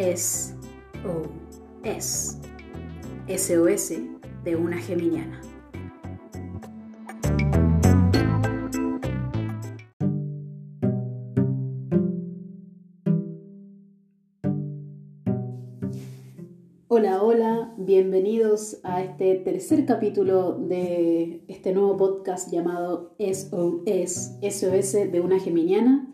S O S SOS de una geminiana. Hola, hola, bienvenidos a este tercer capítulo de este nuevo podcast llamado SOS, SOS de una geminiana,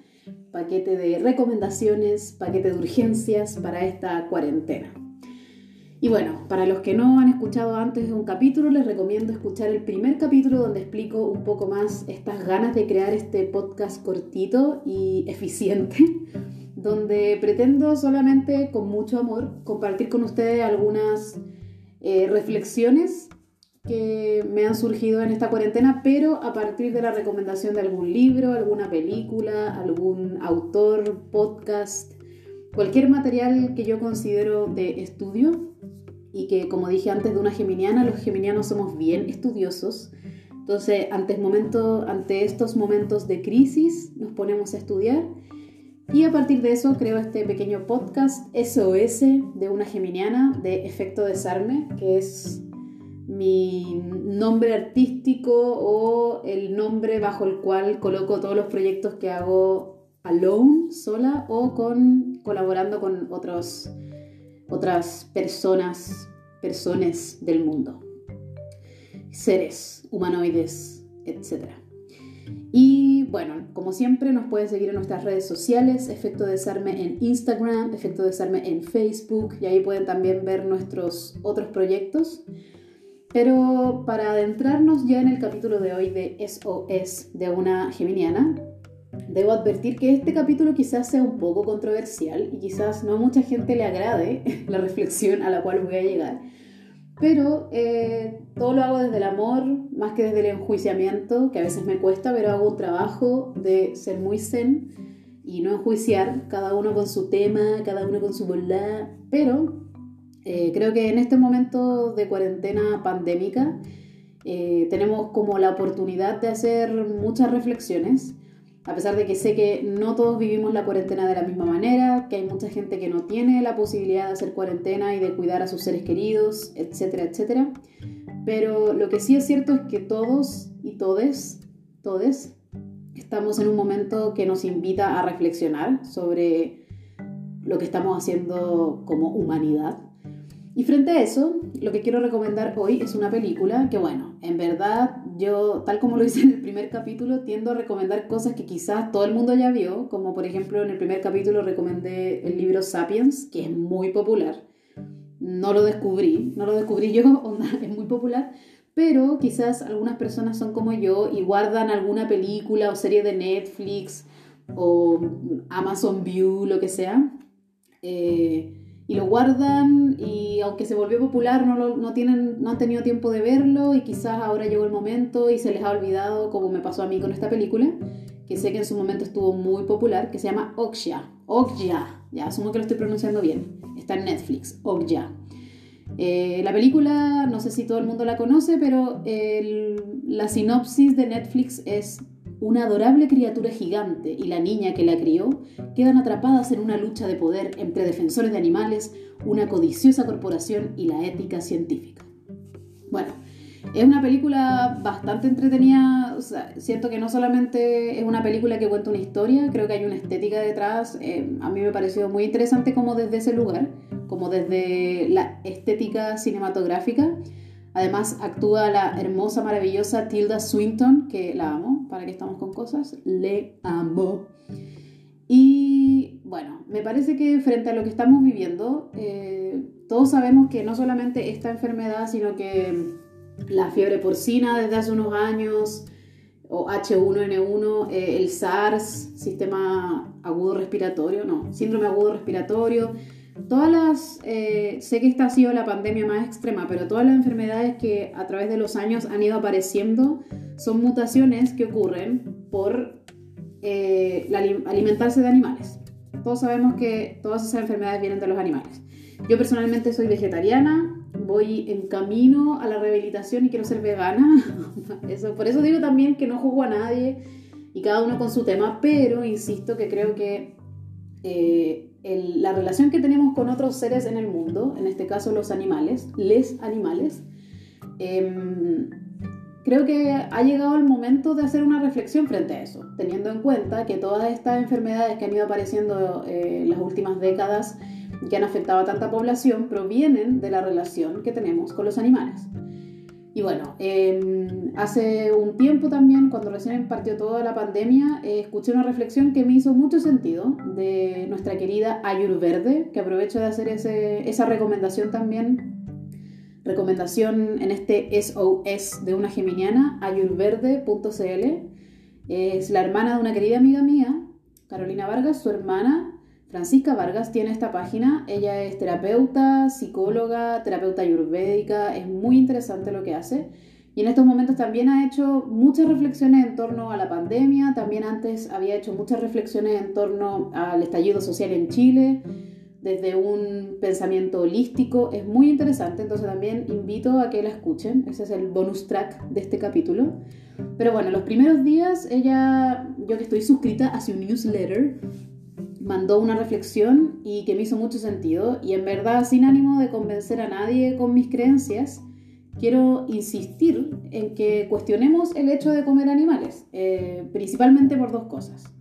paquete de recomendaciones, paquete de urgencias para esta cuarentena. Y bueno, para los que no han escuchado antes un capítulo, les recomiendo escuchar el primer capítulo donde explico un poco más estas ganas de crear este podcast cortito y eficiente donde pretendo solamente con mucho amor compartir con ustedes algunas eh, reflexiones que me han surgido en esta cuarentena, pero a partir de la recomendación de algún libro, alguna película, algún autor, podcast, cualquier material que yo considero de estudio y que, como dije antes, de una geminiana, los geminianos somos bien estudiosos. Entonces, ante, momento, estos momentos de crisis, nos ponemos a estudiar y a partir de eso creo este pequeño podcast SOS de una geminiana de Efecto Desarme, que es mi nombre artístico o el nombre bajo el cual coloco todos los proyectos que hago alone, sola o con, colaborando con otros, otras personas, personas del mundo, seres, humanoides, etc. Y bueno, como siempre nos pueden seguir en nuestras redes sociales, Efecto Desarme en Instagram, Efecto Desarme en Facebook y ahí pueden también ver nuestros otros proyectos. Pero para adentrarnos ya en el capítulo de hoy de SOS de una geminiana, debo advertir que este capítulo quizás sea un poco controversial y quizás no a mucha gente le agrade la reflexión a la cual voy a llegar. Pero eh, todo lo hago desde el amor, más que desde el enjuiciamiento, que a veces me cuesta, pero hago un trabajo de ser muy zen y no enjuiciar, cada uno con su tema, cada uno con su bola. Pero eh, creo que en este momento de cuarentena pandémica eh, tenemos como la oportunidad de hacer muchas reflexiones a pesar de que sé que no todos vivimos la cuarentena de la misma manera, que hay mucha gente que no tiene la posibilidad de hacer cuarentena y de cuidar a sus seres queridos, etcétera, etcétera. Pero lo que sí es cierto es que todos y todes, todes, estamos en un momento que nos invita a reflexionar sobre lo que estamos haciendo como humanidad y frente a eso, lo que quiero recomendar hoy es una película que, bueno, en verdad yo, tal como lo hice en el primer capítulo, tiendo a recomendar cosas que quizás todo el mundo ya vio, como por ejemplo en el primer capítulo recomendé el libro Sapiens, que es muy popular. No lo descubrí, no lo descubrí yo, es muy popular, pero quizás algunas personas son como yo y guardan alguna película o serie de Netflix o Amazon View, lo que sea. Eh, y lo guardan y aunque se volvió popular no, no, tienen, no han tenido tiempo de verlo y quizás ahora llegó el momento y se les ha olvidado como me pasó a mí con esta película que sé que en su momento estuvo muy popular que se llama Okja. Okja. Ya asumo que lo estoy pronunciando bien. Está en Netflix Okja. Eh, la película no sé si todo el mundo la conoce pero la sinopsis de Netflix es una adorable criatura gigante y la niña que la crió quedan atrapadas en una lucha de poder entre defensores de animales, una codiciosa corporación y la ética científica. Bueno, es una película bastante entretenida, siento que no solamente es una película que cuenta una historia, creo que hay una estética detrás, eh, a mí me pareció muy interesante como desde ese lugar, como desde la estética cinematográfica Además actúa la hermosa, maravillosa Tilda Swinton, que la amo, para que estamos con cosas, le amo. Y bueno, me parece que frente a lo que estamos viviendo, eh, todos sabemos que no solamente esta enfermedad, sino que la fiebre porcina desde hace unos años, o H1N1, eh, el SARS, sistema agudo respiratorio, no, síndrome agudo respiratorio, todas las, eh, sé que esta ha sido la pandemia más extrema, pero todas las enfermedades que a través de los años han ido apareciendo son mutaciones que ocurren por eh, alimentarse de animales. Todos sabemos que todas esas enfermedades vienen de los animales. Yo personalmente soy vegetariana, voy en camino a la rehabilitación y quiero ser vegana. eso, por eso digo también que no juzgo a nadie y cada uno con su tema, pero insisto que creo que eh, la relación que tenemos con otros seres en el mundo, en este caso los animales, les animales, em, creo que ha llegado el momento de hacer una reflexión frente a eso, teniendo en cuenta que todas estas enfermedades que han ido apareciendo eh, en las últimas décadas que han afectado a tanta población provienen de la relación que tenemos con los animales. Y bueno, em, hace un tiempo también, cuando recién partió toda la pandemia, eh, escuché una reflexión que me hizo mucho sentido de nuestra querida Ayurverde, que aprovecho de hacer ese, esa recomendación también. Recomendación en este SOS de una geminiana, ayurverde.cl. Es la hermana de una querida amiga mía, Carolina Vargas, su hermana, Francisca Vargas tiene esta página, ella es terapeuta, psicóloga, terapeuta ayurvédica, es muy interesante lo que hace. Y en estos momentos también ha hecho muchas reflexiones en torno a la pandemia, también antes había hecho muchas reflexiones en torno al estallido social en Chile, desde un pensamiento holístico, es muy interesante, entonces también invito a que la escuchen, ese es el bonus track de este capítulo. Pero bueno, los primeros días ella, yo que estoy suscrita a su newsletter, mandó una reflexión y que me hizo mucho sentido y en verdad sin ánimo de convencer a nadie con mis creencias, quiero insistir en que cuestionemos el hecho de comer animales, eh, principalmente por dos cosas.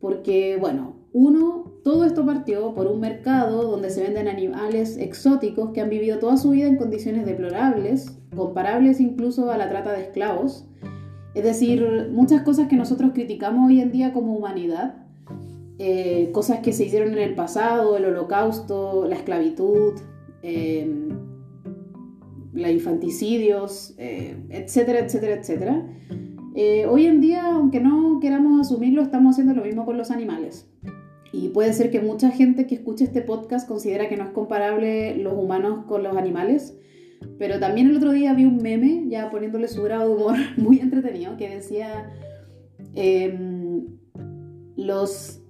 Porque, bueno, uno, todo esto partió por un mercado donde se venden animales exóticos que han vivido toda su vida en condiciones deplorables, comparables incluso a la trata de esclavos. Es decir, muchas cosas que nosotros criticamos hoy en día como humanidad eh, cosas que se hicieron en el pasado, el holocausto, la esclavitud, eh, los infanticidios, eh, etcétera, etcétera, etcétera. hoy en día, aunque no queramos asumirlo, estamos haciendo lo mismo con los animales. Y puede ser que mucha gente que escuche este podcast considera que no es comparable los humanos con los animales, pero también el otro día vi un meme, ya poniéndole su grado de humor muy entretenido, que decía, em, los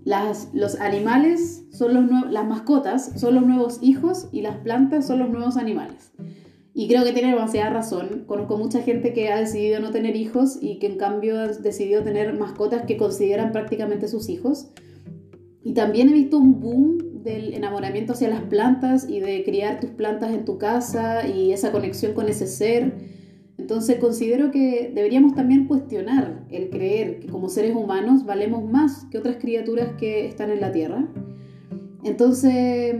los animales son los las mascotas son los nuevos hijos y las plantas son los nuevos animales. Y creo que tiene demasiada razón. Conozco mucha gente que ha decidido no tener hijos y que en cambio ha decidido tener mascotas que consideran prácticamente sus hijos. Y también he visto un boom del enamoramiento hacia las plantas y de criar tus plantas en tu casa y esa conexión con ese ser entonces considero que deberíamos también cuestionar el creer que como seres humanos valemos más que otras criaturas que están en la Tierra. Entonces,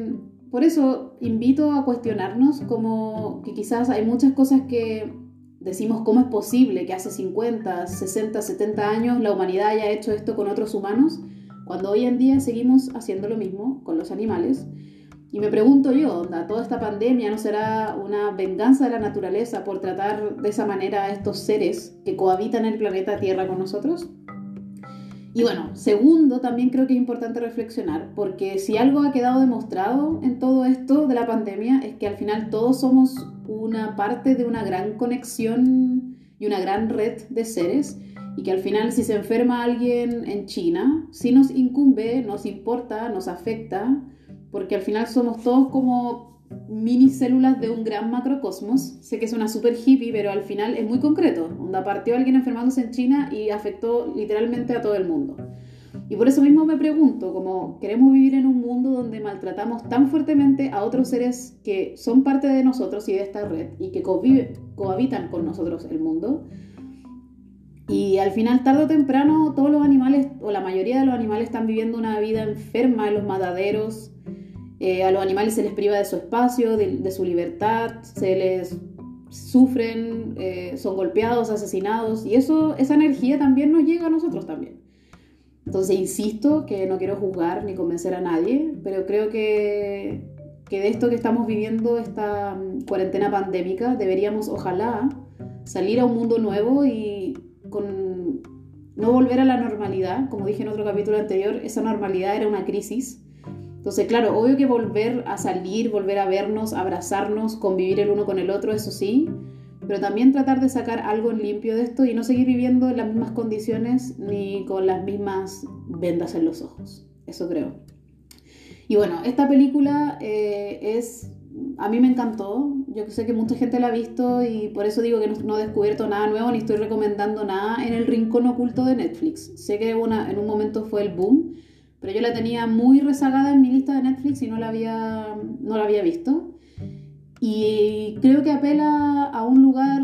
por eso invito a cuestionarnos como que quizás hay muchas cosas que decimos cómo es posible que hace 50, 60, 70 años la humanidad haya hecho esto con otros humanos, cuando hoy en día seguimos haciendo lo mismo con los animales. Y me pregunto yo, ¿toda esta pandemia no será una venganza de la naturaleza por tratar de esa manera a estos seres que cohabitan el planeta Tierra con nosotros? Y bueno, segundo, también creo que es importante reflexionar, porque si algo ha quedado demostrado en todo esto de la pandemia es que al final todos somos una parte de una gran conexión y una gran red de seres y que al final si se enferma alguien en China, si nos incumbe, nos importa, nos afecta, porque al final somos todos como mini células de un gran macrocosmos. Sé que es una super hippie, pero al final es muy concreto. Onda partió alguien enfermándose en China y afectó literalmente a todo el mundo. Y por eso mismo me pregunto, como queremos vivir en un mundo donde maltratamos tan fuertemente a otros seres que son parte de nosotros y de esta red y que cohabitan con nosotros el mundo. Y al final, tarde o temprano, todos los animales, o la mayoría de los animales, están viviendo una vida enferma en los mataderos, eh, a los animales se les priva de su espacio, de, su libertad, se les sufren, eh, son golpeados, asesinados, y eso, esa energía también nos llega a nosotros también. Entonces, insisto que no quiero juzgar ni convencer a nadie, pero creo que, que de esto que estamos viviendo, esta mm, cuarentena pandémica, deberíamos, ojalá, salir a un mundo nuevo y con no volver a la normalidad, como dije en otro capítulo anterior, esa normalidad era una crisis entonces, claro, obvio que volver a salir, volver a vernos, abrazarnos, convivir el uno con el otro, eso sí, pero también tratar de sacar algo limpio de esto y no seguir viviendo en las mismas condiciones ni con las mismas vendas en los ojos. Eso creo. Y bueno, esta película eh, es, a mí me encantó, yo sé que mucha gente la ha visto y por eso digo que no, he descubierto nada nuevo ni estoy recomendando nada en el rincón oculto de Netflix. Sé que una, en un momento fue el boom, pero yo la tenía muy rezagada en mi lista de Netflix y no la había, no la había visto. Y creo que apela a un lugar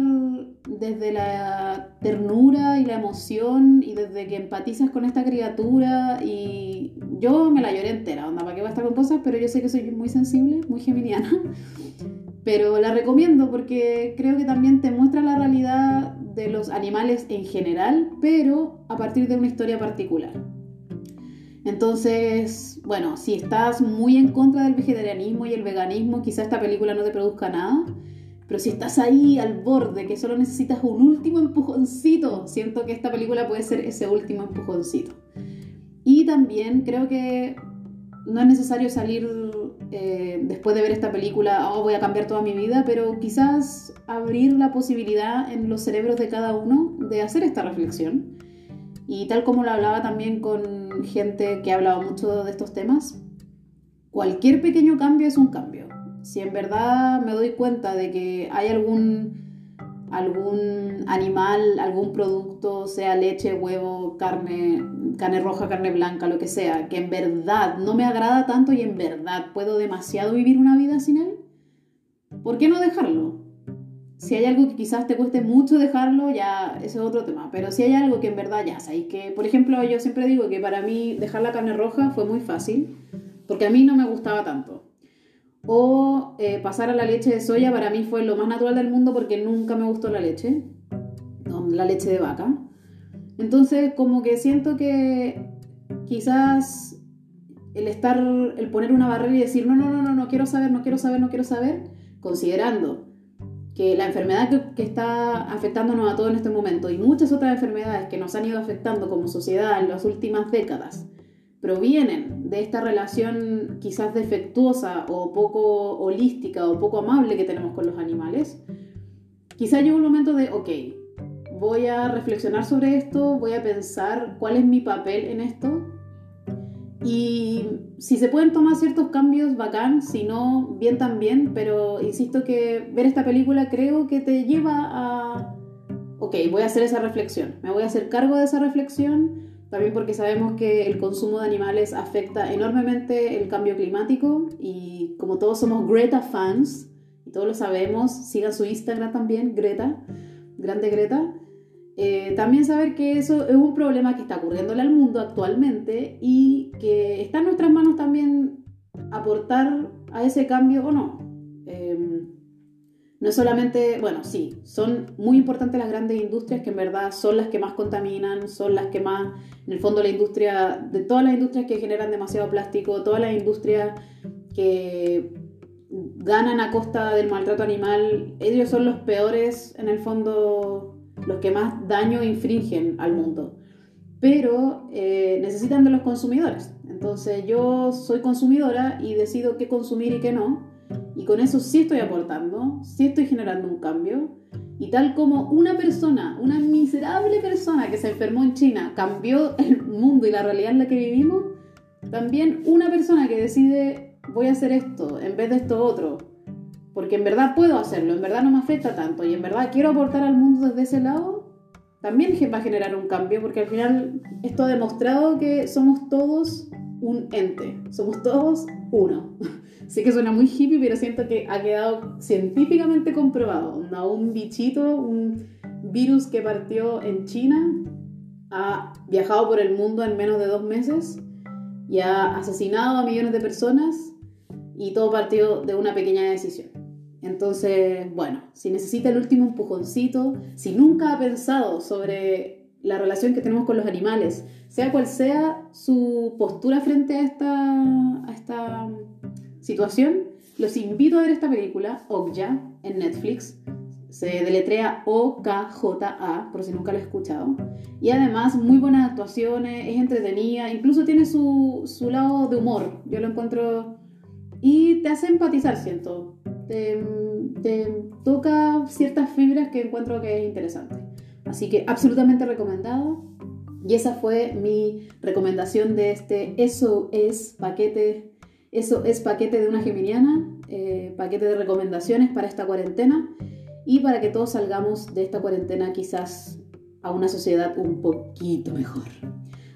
desde la ternura y la emoción y desde que empatizas con esta criatura y yo me la lloré entera, onda, ¿para qué va a estar con cosas? Pero yo sé que soy muy sensible, muy geminiana, pero la recomiendo porque creo que también te muestra la realidad de los animales en general, pero a partir de una historia particular. Entonces, bueno, si estás muy en contra del vegetarianismo y el veganismo, quizá esta película no te produzca nada, pero si estás ahí al borde, que solo necesitas un último empujoncito, siento que esta película puede ser ese último empujoncito. Y también creo que no es necesario salir eh, después de ver esta película, oh, voy a cambiar toda mi vida, pero quizás abrir la posibilidad en los cerebros de cada uno de hacer esta reflexión. Y tal como lo hablaba también con gente que ha hablado mucho de estos temas, cualquier pequeño cambio es un cambio si en verdad me doy cuenta de que hay algún, algún animal, algún producto, sea leche, huevo, carne, carne roja, carne blanca, lo que sea, que en verdad no me agrada tanto y en verdad puedo demasiado vivir una vida sin él, ¿por qué no dejarlo? Si hay algo que quizás te cueste mucho dejarlo, ya ese es otro tema. Pero si hay algo que en verdad ya sabéis que, por ejemplo, yo siempre digo que para mí dejar la carne roja fue muy fácil, porque a mí no me gustaba tanto. O eh, pasar a la leche de soya para mí fue lo más natural del mundo porque nunca me gustó la leche, la leche de vaca. Entonces como que siento que quizás el estar, el poner una barrera y decir, no, no, no, no, no quiero saber, no quiero saber, no quiero saber, considerando que la enfermedad que, está afectándonos a todos en este momento y muchas otras enfermedades que nos han ido afectando como sociedad en las últimas décadas provienen de esta relación quizás defectuosa o poco holística o poco amable que tenemos con los animales, quizás llega un momento de, ok, voy a reflexionar sobre esto, voy a pensar cuál es mi papel en esto. Y si se pueden tomar ciertos cambios, bacán, si no, bien también, pero insisto que ver esta película creo que te lleva a, ok, voy a hacer esa reflexión, me voy a hacer cargo de esa reflexión, también porque sabemos que el consumo de animales afecta enormemente el cambio climático y como todos somos Greta fans, y todos lo sabemos, sigan su Instagram también, Greta, grande Greta. Eh, también saber que eso es un problema que está ocurriéndole al mundo actualmente y que está en nuestras manos también aportar a ese cambio o no. Em, no solamente, bueno, sí, son muy importantes las grandes industrias que en verdad son las que más contaminan, son las que más, en el fondo la industria, de todas las industrias que generan demasiado plástico, todas las industrias que ganan a costa del maltrato animal, ellos son los peores, en el fondo, los que más daño infringen al mundo. Pero eh, necesitan de los consumidores. Entonces yo soy consumidora y decido qué consumir y qué no y con eso sí estoy aportando, sí estoy generando un cambio. Y tal como una persona, una miserable persona que se enfermó en China, cambió el mundo y la realidad en la que vivimos, también una persona que decide voy a hacer esto en vez de esto otro, porque en verdad puedo hacerlo, en verdad no me afecta tanto y en verdad quiero aportar al mundo desde ese lado, también va a generar un cambio, porque al final esto ha demostrado que somos todos un ente, somos todos uno. Sé que suena muy hippie, pero siento que ha quedado científicamente comprobado. Un bichito, un virus que partió en China, ha viajado por el mundo en menos de dos meses y ha asesinado a millones de personas y todo partió de una pequeña decisión. Entonces, bueno, si necesita el último empujoncito, si nunca ha pensado sobre la relación que tenemos con los animales, sea cual sea su postura frente a esta, esta situación, los invito a ver esta película, Okja, en Netflix. Se deletrea O-K-J-A, por si nunca lo he escuchado. Y además, muy buenas actuaciones, es entretenida, incluso tiene su, su lado de humor. Yo lo encuentro. Y te hace empatizar, siento. Te, toca ciertas fibras que encuentro que es interesante. Así que absolutamente recomendado. Y esa fue mi recomendación de este Eso es paquete eso es paquete de una geminiana, eh, paquete de recomendaciones para esta cuarentena y para que todos salgamos de esta cuarentena quizás a una sociedad un poquito mejor.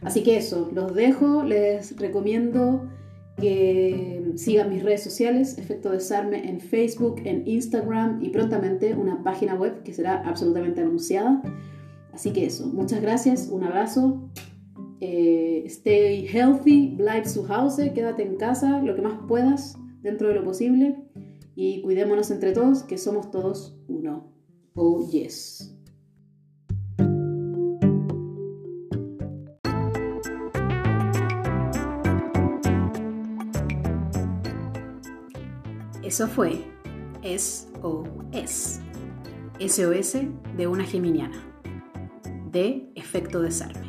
Así que eso, los dejo, les recomiendo que sigan mis redes sociales, Efecto Desarme en Facebook, en Instagram y prontamente una página web que será absolutamente anunciada. Así que eso, muchas gracias, un abrazo, eh, stay healthy, bleib zu Hause, quédate en casa lo que más puedas dentro de lo posible y cuidémonos entre todos que somos todos uno. Oh yes. Eso fue SOS. SOS de una geminiana. De efecto desarme.